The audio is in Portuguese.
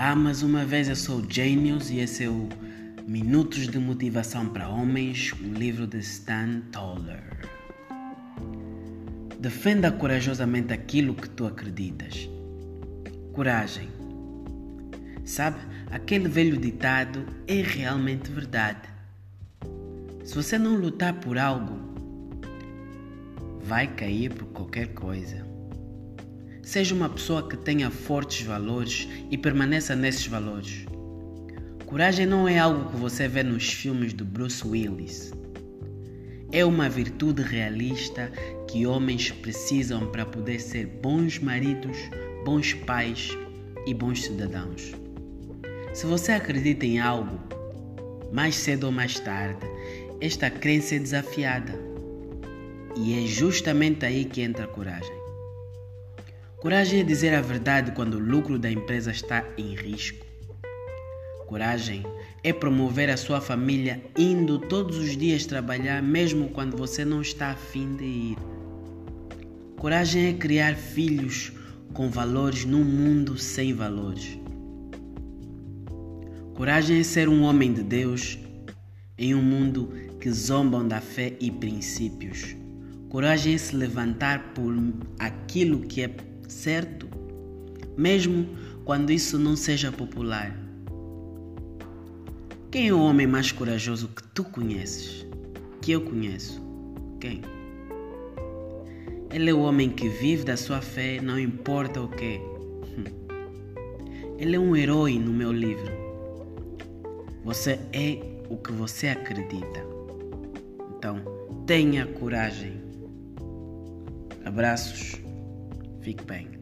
Olá, mais uma vez eu sou o Genius e esse é o Minutos de Motivação para Homens, um livro de Stan Toller. Defenda corajosamente aquilo que tu acreditas. Coragem. Sabe, aquele velho ditado é realmente verdade. Se você não lutar por algo, vai cair por qualquer coisa. Seja uma pessoa que tenha fortes valores e permaneça nesses valores. Coragem não é algo que você vê nos filmes do Bruce Willis. É uma virtude realista que homens precisam para poder ser bons maridos, bons pais e bons cidadãos. Se você acredita em algo, mais cedo ou mais tarde, esta crença é desafiada. E é justamente aí que entra a coragem. Coragem é dizer a verdade quando o lucro da empresa está em risco. Coragem é promover a sua família indo todos os dias trabalhar, mesmo quando você não está afim de ir. Coragem é criar filhos com valores num mundo sem valores. Coragem é ser um homem de Deus em um mundo que zombam da fé e princípios. Coragem é se levantar por aquilo que é certo? Mesmo quando isso não seja popular. Quem é o homem mais corajoso que tu conheces? Que eu conheço? Quem? Ele é o homem que vive da sua fé, não importa o que. Hum. Ele é um herói no meu livro. Você é o que você acredita. Então, tenha coragem. Abraços. Big Bang.